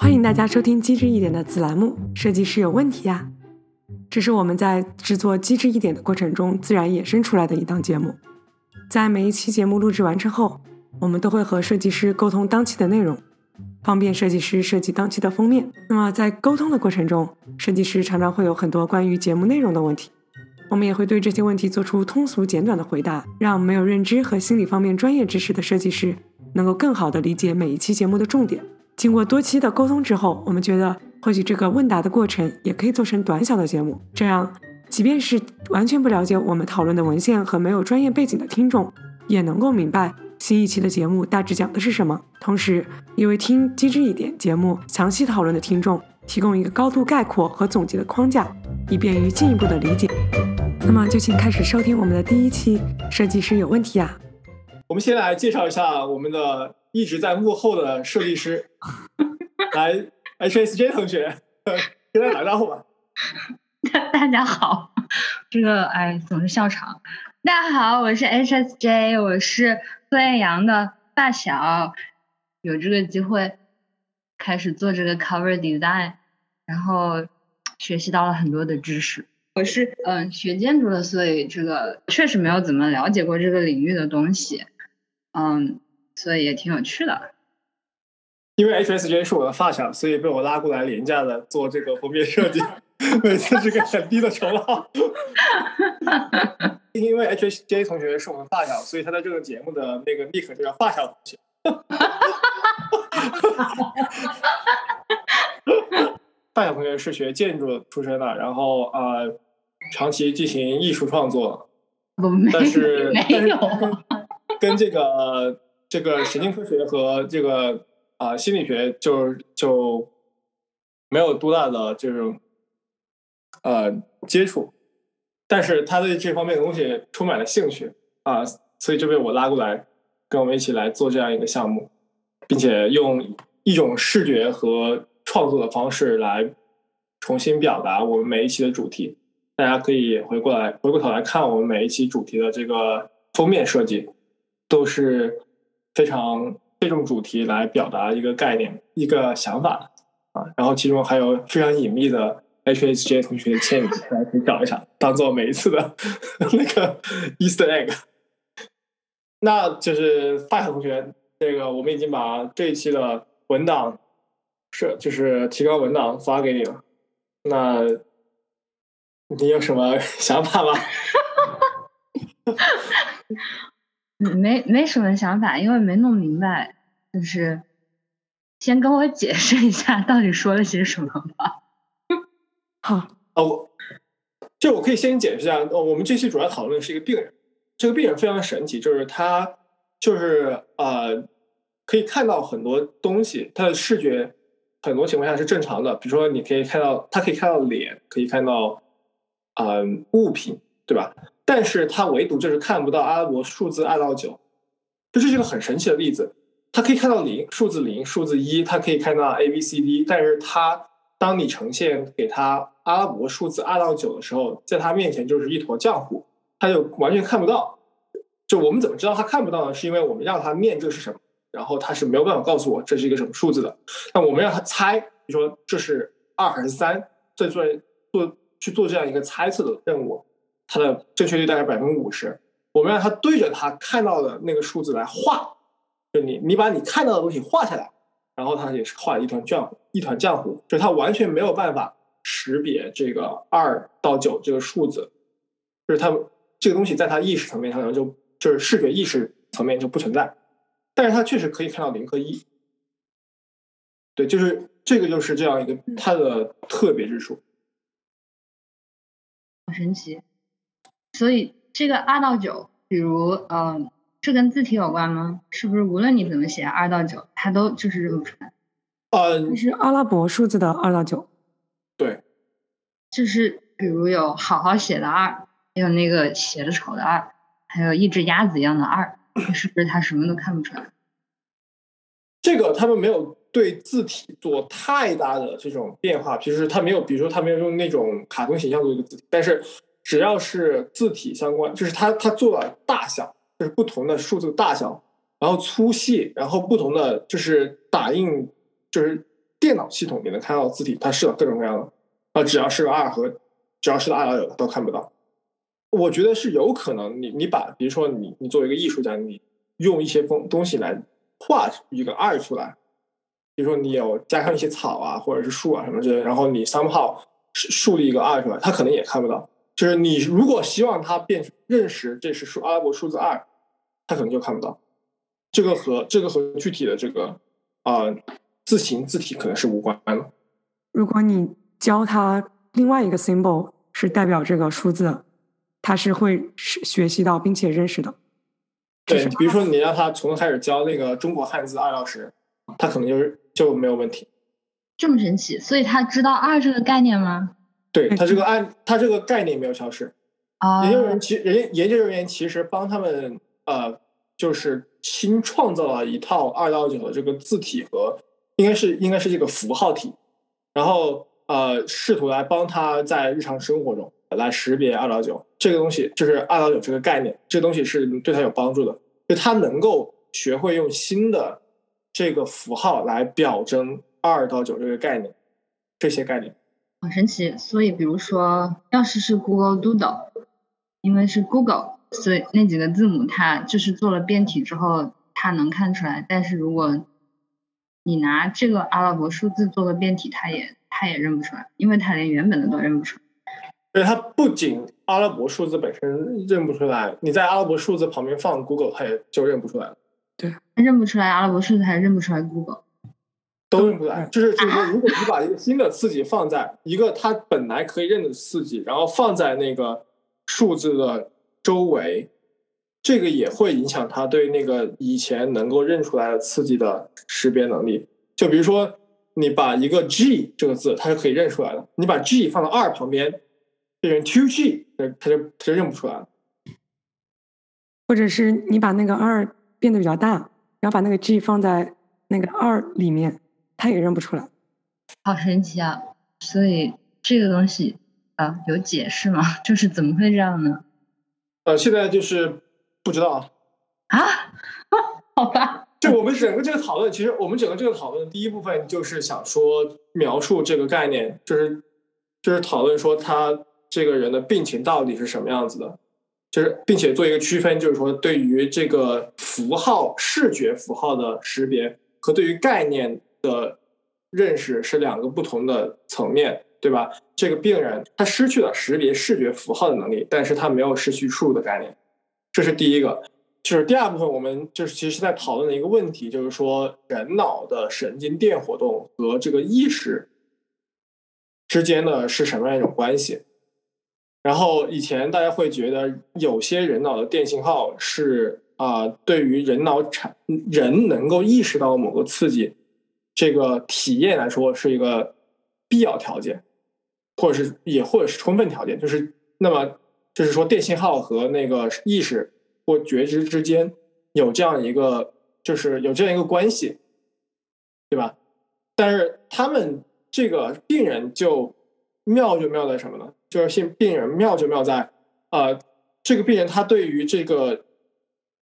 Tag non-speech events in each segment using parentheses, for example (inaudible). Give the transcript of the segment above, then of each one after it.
欢迎大家收听《机智一点》的子栏目《设计师有问题呀》，这是我们在制作《机智一点》的过程中自然衍生出来的一档节目。在每一期节目录制完成后，我们都会和设计师沟通当期的内容，方便设计师设计当期的封面。那么在沟通的过程中，设计师常常会有很多关于节目内容的问题，我们也会对这些问题做出通俗简短的回答，让没有认知和心理方面专业知识的设计师能够更好地理解每一期节目的重点。经过多期的沟通之后，我们觉得或许这个问答的过程也可以做成短小的节目，这样即便是完全不了解我们讨论的文献和没有专业背景的听众，也能够明白新一期的节目大致讲的是什么。同时，也为听机智一点节目详细讨论的听众提供一个高度概括和总结的框架，以便于进一步的理解。那么就请开始收听我们的第一期《设计师有问题呀》。我们先来介绍一下我们的一直在幕后的设计师，(laughs) 来 HSJ 同学，(laughs) 跟大家打个招呼吧。(laughs) 大家好，这个哎总是笑场。大家好，我是 HSJ，我是孙艳阳的发小，有这个机会开始做这个 cover design，然后学习到了很多的知识。我是嗯学建筑的，所以这个确实没有怎么了解过这个领域的东西，嗯，所以也挺有趣的。因为 HSJ 是我的发小，所以被我拉过来廉价的做这个封面设计，每次是个很低的酬劳。因为 HSJ 同学是我们发小，所以他在这个节目的那个 nick 就叫发小同学。发小同学是学建筑出身的，然后呃，长期进行艺术创作，但是没但是跟这个这个神经科学和这个啊、心理学就就没有多大的这种呃接触，但是他对这方面的东西充满了兴趣啊、所以就被我拉过来跟我们一起来做这样一个项目，并且用一种视觉和创作的方式来重新表达我们每一期的主题。大家可以回过来回过头来看我们每一期主题的这个封面设计，都是非常这种主题来表达一个概念、一个想法啊。然后其中还有非常隐秘的 HSJ 同学的签名，大家可以找一下，当做每一次的 (laughs) 那个 Easter egg。那就是发小同学，这个我们已经把这一期的文档是就是提纲文档发给你了。那你有什么 (laughs) 想法吗？(laughs) 嗯没没什么想法，因为没弄明白，就是先跟我解释一下到底说了些什么吧。(laughs) 好，啊，我就我可以先解释一下，呃，我们这期主要讨论的是一个病人，这个病人非常神奇，就是他就是呃可以看到很多东西，他的视觉很多情况下是正常的，比如说你可以看到他可以看到脸，可以看到呃物品，对吧？但是他唯独就是看不到阿拉伯数字二到九，这是一个很神奇的例子。他可以看到零数字零、数字一，他可以看到 A B C D，但是他当你呈现给他阿拉伯数字二到九的时候，在他面前就是一坨浆糊，他就完全看不到。就我们怎么知道他看不到呢？是因为我们让他念这是什么，然后他是没有办法告诉我这是一个什么数字的。那我们让他猜，比如说这是二还是三，再做做去做这样一个猜测的任务，它的正确率大概百分之五十。我们让他对着他看到的那个数字来画，就你你把你看到的东西画下来，然后他也是画了一团浆糊，一团浆糊，就他完全没有办法识别这个二到九这个数字，就是他这个东西在他意识层面上就就是视觉意识层面就不存在，但是他确实可以看到零和一，对，就是这个就是这样一个它的特别之处。很神奇。所以这个二到九，比如嗯，这跟字体有关吗？是不是无论你怎么写二到九，它都就是认不出来？呃，这是阿拉伯数字的二到九。对，就是比如有好好写的二，还有那个写的丑的二，还有一只鸭子一样的二，是不是它什么都看不出来？这个他们没有对字体做太大的这种变化，就是他没有，比如说他没有用那种卡通形象做一个字体，但是只要是字体相关，就是他他做了大小，就是不同的数字大小，然后粗细，然后不同的就是打印，就是电脑系统你能看到字体，它是有各种各样的，啊，只要是个二和只要是个二幺九都看不到。我觉得是有可能，你你把比如说你你作为一个艺术家，你用一些东东西来画一个二出来，比如说你有加上一些草啊或者是树啊什么之类，然后你 somehow 树立一个二出来，他可能也看不到。就是你如果希望他变认识这是数阿拉伯数字二，他可能就看不到。这个和这个和具体的这个啊字形字体可能是无关的。如果你教他另外一个 symbol 是代表这个数字。他是会学学习到并且认识的。对，比如说你让他从头开始教那个中国汉字二到十，他可能就是就没有问题。这么神奇，所以他知道二这个概念吗？对他这个按他这个概念没有消失。啊，研究人其人研究人员其实帮他们呃，就是新创造了一套二到九的这个字体和应该是应该是这个符号体，然后呃，试图来帮他在日常生活中。来识别二到九这个东西，就是二到九这个概念，这个东西是对他有帮助的，就他能够学会用新的这个符号来表征二到九这个概念，这些概念好神奇。所以，比如说，要是是 Google Doodle，因为是 Google，所以那几个字母它就是做了变体之后，它能看出来。但是如果你拿这个阿拉伯数字做个变体，它也它也认不出来，因为它连原本的都认不出来。对，它不仅阿拉伯数字本身认不出来，你在阿拉伯数字旁边放 Google，它也就认不出来了。对，认不出来阿拉伯数字，还认不出来 Google，都认不出来。就是就是说，如果你把一个新的刺激放在一个它本来可以认的刺激，然后放在那个数字的周围，这个也会影响它对那个以前能够认出来的刺激的识别能力。就比如说，你把一个 G 这个字，它是可以认出来的。你把 G 放到二旁边。变成 two G，它它就它就认不出来了。或者是你把那个二变得比较大，然后把那个 G 放在那个二里面，它也认不出来。好神奇啊！所以这个东西啊有解释吗？(laughs) 就是怎么会这样呢？呃，现在就是不知道啊。(laughs) 好吧。就我们整个这个讨论，其实我们整个这个讨论的第一部分就是想说描述这个概念，就是就是讨论说他。这个人的病情到底是什么样子的？就是并且做一个区分，就是说对于这个符号、视觉符号的识别和对于概念的认识是两个不同的层面，对吧？这个病人他失去了识别视觉符号的能力，但是他没有失去数的概念，这是第一个。就是第二部分，我们就是其实是在讨论的一个问题，就是说人脑的神经电活动和这个意识之间呢是什么样一种关系？然后以前大家会觉得有些人脑的电信号是啊，对于人脑产人能够意识到某个刺激这个体验来说是一个必要条件，或者是也或者是充分条件，就是那么就是说电信号和那个意识或觉知之间有这样一个就是有这样一个关系，对吧？但是他们这个病人就妙就妙在什么呢？就是性病人妙就妙在，呃，这个病人他对于这个，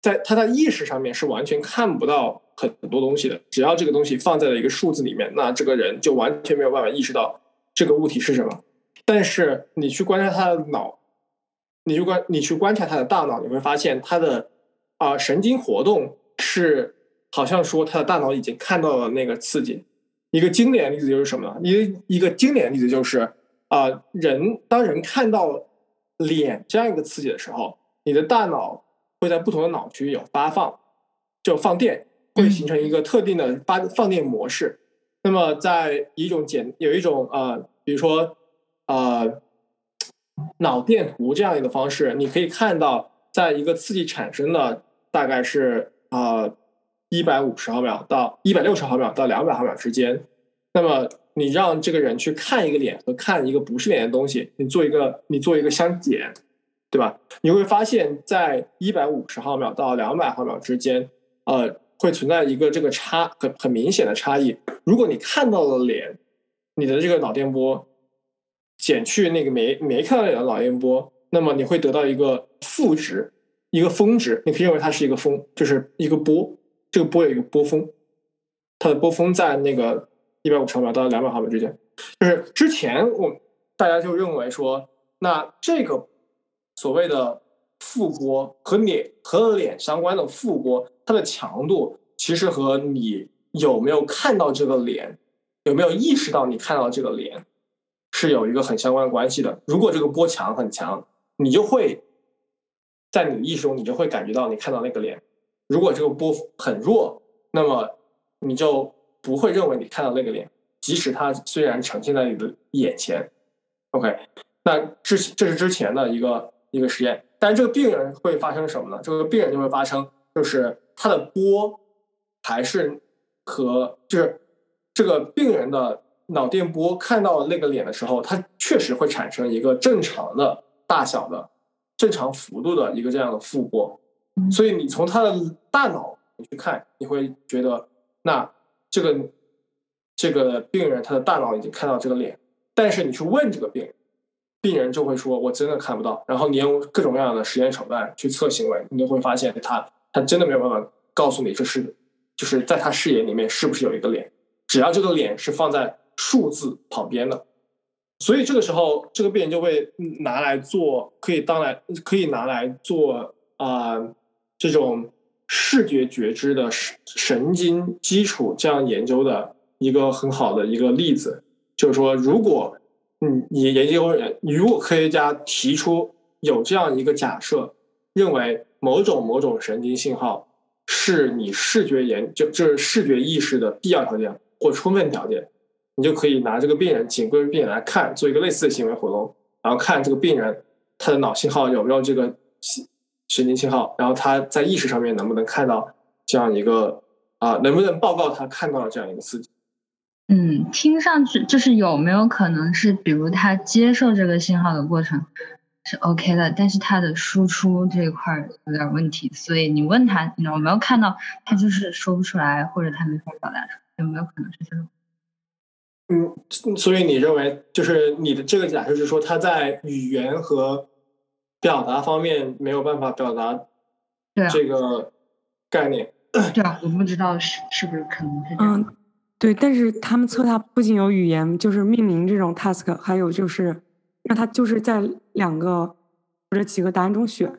在他在意识上面是完全看不到很多东西的。只要这个东西放在了一个数字里面，那这个人就完全没有办法意识到这个物体是什么。但是你去观察他的脑，你去观你去观察他的大脑，你会发现他的啊神经活动是好像说他的大脑已经看到了那个刺激。一个经典例子就是什么呢？一一个经典例子就是。啊，人当人看到脸这样一个刺激的时候，你的大脑会在不同的脑区有发放，就放电，会形成一个特定的发放电模式。那么，在一种简有一种呃，比如说呃脑电图这样一个方式，你可以看到，在一个刺激产生的大概是呃一百五十毫秒到一百六十毫秒到两百毫秒之间，那么。你让这个人去看一个脸和看一个不是脸的东西，你做一个你做一个相减，对吧？你会发现在一百五十毫秒到两百毫秒之间，呃，会存在一个这个差很很明显的差异。如果你看到了脸，你的这个脑电波减去那个没没看到脸的脑电波，那么你会得到一个负值，一个峰值。你可以认为它是一个峰，就是一个波，这个波有一个波峰，它的波峰在那个。一百五十毫秒到两百毫秒之间。就是之前我大家就认为说，那这个所谓的副波和脸和脸相关的副波，它的强度其实和你有没有看到这个脸，有没有意识到你看到这个脸，是有一个很相关的关系的。如果这个波强很强，你就会在你意识中，你就会感觉到你看到那个脸。如果这个波很弱，那么你就不会认为你看到那个脸，即使它虽然呈现在你的眼前。OK，那之这是之前的一个一个实验，但是这个病人会发生什么呢？这个病人就会发生，就是他的波还是和就是这个病人的脑电波看到那个脸的时候，他确实会产生一个正常的大小的正常幅度的一个这样的负波，所以你从他的大脑你去看，你会觉得那这个这个病人他的大脑已经看到这个脸。但是你去问这个病人，病人就会说：“我真的看不到。”然后你用各种各样的实验手段去测行为，你就会发现他他真的没有办法告诉你这是就是在他视野里面是不是有一个脸，只要这个脸是放在数字旁边的，所以这个时候这个病人就会拿来做可以当来可以拿来做啊这种视觉觉知的神神经基础这样研究的一个很好的一个例子。就是说，如果嗯，你研究人，如果科学家提出有这样一个假设，认为某种某种神经信号是你视觉研就就是视觉意识的必要条件或充分条件，你就可以拿这个病人仅归病人来看，做一个类似的行为活动，然后看这个病人他的脑信号有没有这个神经信号，然后他在意识上面能不能看到这样一个啊，能不能报告他看到了这样一个刺激。嗯，听上去就是有没有可能是，比如他接受这个信号的过程是 OK 的，但是他的输出这一块有点问题，所以你问他你有没有看到，他就是说不出来，或者他没法表达出来，有没有可能是这种？嗯，所以你认为就是你的这个假设是说他在语言和表达方面没有办法表达这个概念？对啊，我不知道是是不是可能是这样。对，但是他们测它不仅有语言，就是命名这种 task，还有就是让他就是在两个或者几个答案中选，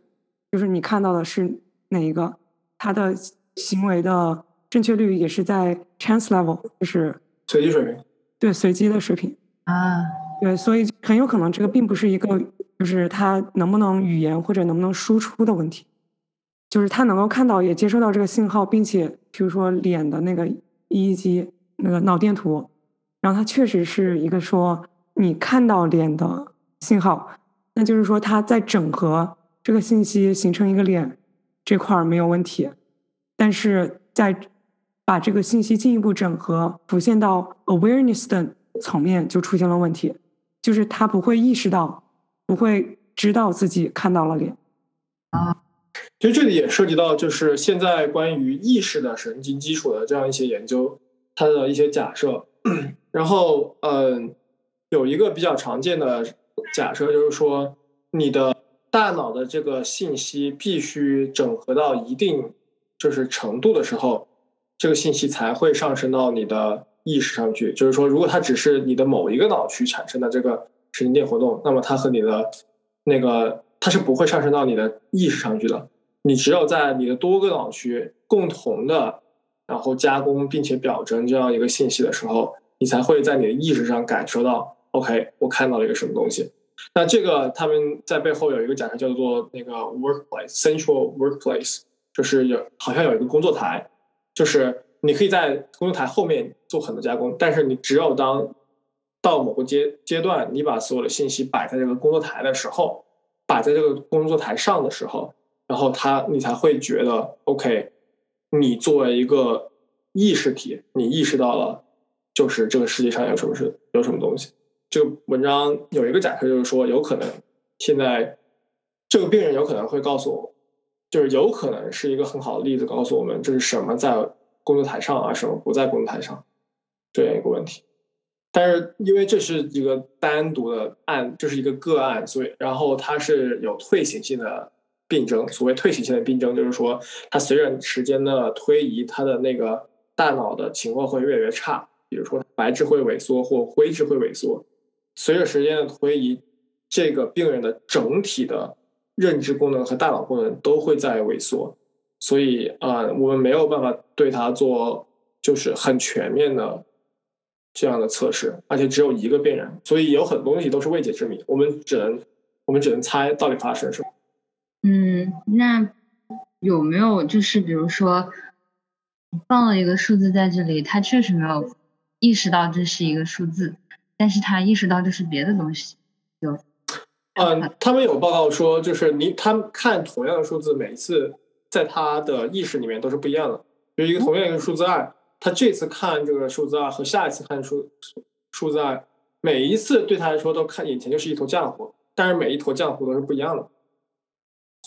就是你看到的是哪一个，他的行为的正确率也是在 chance level，就是随机水平。对，随机的水平啊，对，所以很有可能这个并不是一个就是他能不能语言或者能不能输出的问题，就是他能够看到也接收到这个信号，并且比如说脸的那个 EEG。那个脑电图，然后它确实是一个说你看到脸的信号，那就是说它在整合这个信息形成一个脸这块儿没有问题，但是在把这个信息进一步整合浮现到 awareness 的层面就出现了问题，就是他不会意识到，不会知道自己看到了脸啊。其实这里也涉及到就是现在关于意识的神经基础的这样一些研究。它的一些假设，然后嗯，有一个比较常见的假设就是说，你的大脑的这个信息必须整合到一定就是程度的时候，这个信息才会上升到你的意识上去。就是说，如果它只是你的某一个脑区产生的这个神经电活动，那么它和你的那个它是不会上升到你的意识上去的。你只有在你的多个脑区共同的。然后加工并且表征这样一个信息的时候，你才会在你的意识上感受到，OK，我看到了一个什么东西。那这个他们在背后有一个假设叫做那个 workplace central workplace，就是有好像有一个工作台，就是你可以在工作台后面做很多加工，但是你只有当到某个阶阶段，你把所有的信息摆在这个工作台的时候，摆在这个工作台上的时候，然后他你才会觉得 OK。你作为一个意识体，你意识到了，就是这个世界上有什么是有什么东西。这个文章有一个假设，就是说有可能现在这个病人有可能会告诉我，就是有可能是一个很好的例子，告诉我们这是什么在工作台上啊，什么不在工作台上这样一个问题。但是因为这是一个单独的案，这是一个个案，所以然后它是有退行性的。病症，所谓退行性的病症，就是说，它随着时间的推移，它的那个大脑的情况会越来越差，比如说白质会萎缩或灰质会萎缩。随着时间的推移，这个病人的整体的认知功能和大脑功能都会在萎缩，所以啊，我们没有办法对他做就是很全面的这样的测试，而且只有一个病人，所以有很多东西都是未解之谜，我们只能我们只能猜到底发生什么。嗯，那有没有就是比如说放了一个数字在这里，他确实没有意识到这是一个数字。但是他意识到这是别的东西，有，嗯，他们有报告说，就是你他们看同样的数字，每次在他的意识里面都是不一样的。就一个同样一个数字二，他这次看这个数字二和下一次看数数字二，每一次对他来说都看眼前就是一坨浆糊，但是每一坨浆糊都是不一样的，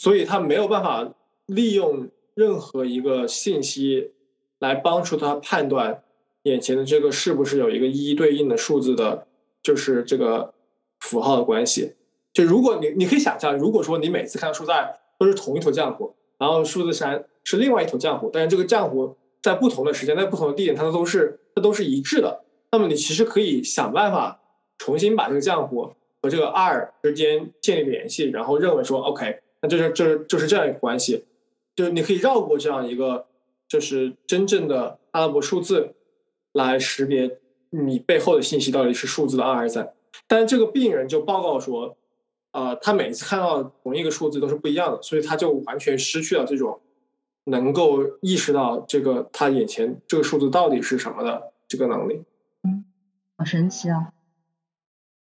所以他没有办法利用任何一个信息来帮助他判断。眼前的这个是不是有一个一一对应的数字的，就是这个符号的关系？就如果你你可以想象，如果说你每次看到数字都是同一坨浆糊，然后数字三是另外一坨浆糊，但是这个浆糊在不同的时间、在不同的地点，它都是它都是一致的，那么你其实可以想办法重新把这个浆糊和这个二之间建立联系，然后认为说 OK，那就是就是就是这样一个关系，就是你可以绕过这样一个就是真正的阿拉伯数字。来识别你背后的信息到底是数字的二还是三，但是这个病人就报告说，呃，他每次看到同一个数字都是不一样的，所以他就完全失去了这种能够意识到这个他眼前这个数字到底是什么的这个能力。嗯，好神奇啊！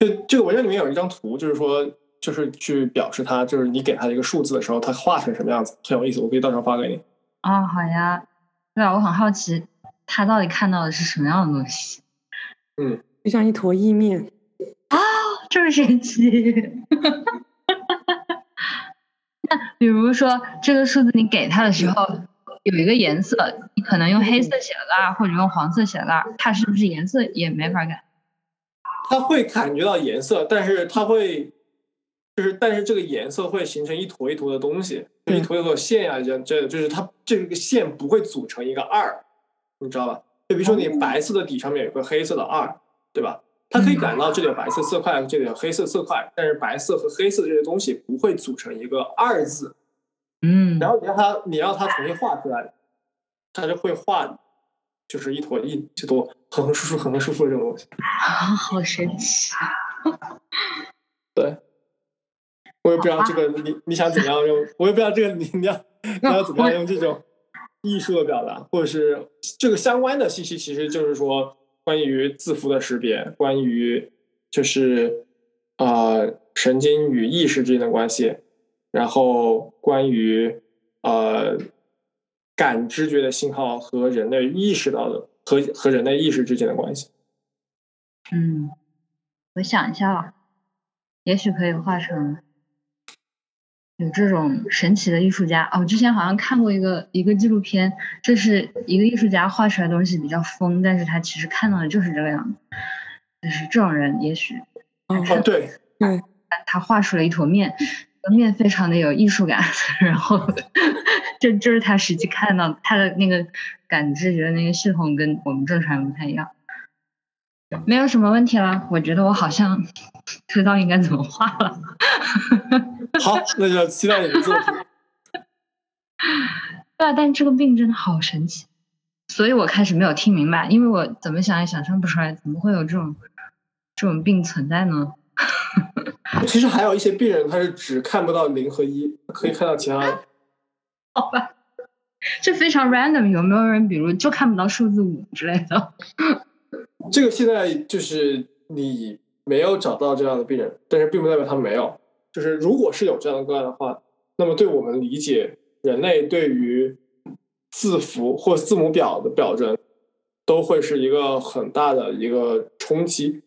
就这个文章里面有一张图，就是说，就是去表示它，就是你给它一个数字的时候，它画成什么样子，很有意思。我可以到时候发给你。啊，好呀。对啊，我很好奇。他到底看到的是什么样的东西？嗯，就像一坨意面啊，这么神奇！(laughs) 那比如说这个数字你给他的时候有一个颜色，你可能用黑色写了个二，或者用黄色写了个二，它是不是颜色也没法改？他会感觉到颜色，但是他会就是但是这个颜色会形成一坨一坨的东西，一坨一坨线呀，这这就是它这个线不会组成一个二。你知道吧？就比如说你白色的底上面有个黑色的二，对吧？它可以感到这里有白色色块，这里有黑色色块，但是白色和黑色的这些东西不会组成一个二字。嗯。然后你让它，你让它重新画出来，它就会画，就是一坨一一坨横横竖竖、横横竖竖这种东西。啊，(laughs) 好神奇！(laughs) 对，我也不知道这个你你想怎么样用，我也不知道这个你你要你要怎么样用这种。艺术的表达，或者是这个相关的信息，其实就是说关于字符的识别，关于就是啊神经与意识之间的关系，然后关于呃感知觉的信号和人类意识到的和和人类意识之间的关系。嗯，我想一下，也许可以画成。有这种神奇的艺术家哦！我之前好像看过一个一个纪录片，这是一个艺术家画出来的东西比较疯，但是他其实看到的就是这个样子。就是这种人，也许哦，对对，他画出了一坨面，面非常的有艺术感，(laughs) 然后这就是他实际看到他的那个感知觉得那个系统跟我们正常人不太一样。没有什么问题了，我觉得我好像 (laughs) 知道应该怎么画了。(laughs) 好，那就期待你的作品。对啊，但这个病真的好神奇，所以我开始没有听明白，因为我怎么想也想象不出来，怎么会有这种这种病存在呢？(laughs) 其实还有一些病人，他是只看不到零和一，可以看到其他的。(laughs) 好吧，这非常 random，有没有人比如就看不到数字五之类的？这个现在就是你没有找到这样的病人，但是并不代表他没有。就是如果是有这样的个案的话，那么对我们理解人类对于字符或字母表的表征，都会是一个很大的一个冲击。